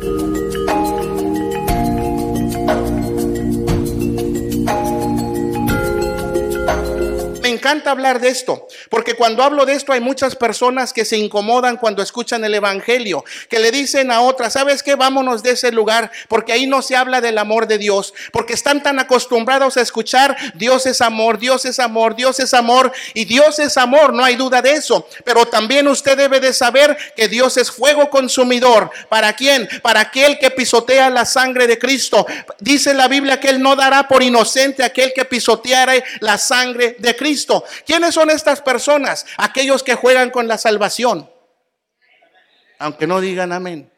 you encanta hablar de esto, porque cuando hablo de esto hay muchas personas que se incomodan cuando escuchan el Evangelio, que le dicen a otras, ¿sabes qué? Vámonos de ese lugar, porque ahí no se habla del amor de Dios, porque están tan acostumbrados a escuchar, Dios es amor, Dios es amor, Dios es amor, y Dios es amor, no hay duda de eso, pero también usted debe de saber que Dios es fuego consumidor. ¿Para quién? Para aquel que pisotea la sangre de Cristo. Dice la Biblia que Él no dará por inocente aquel que pisoteara la sangre de ¿Quiénes son estas personas? Aquellos que juegan con la salvación. Aunque no digan amén.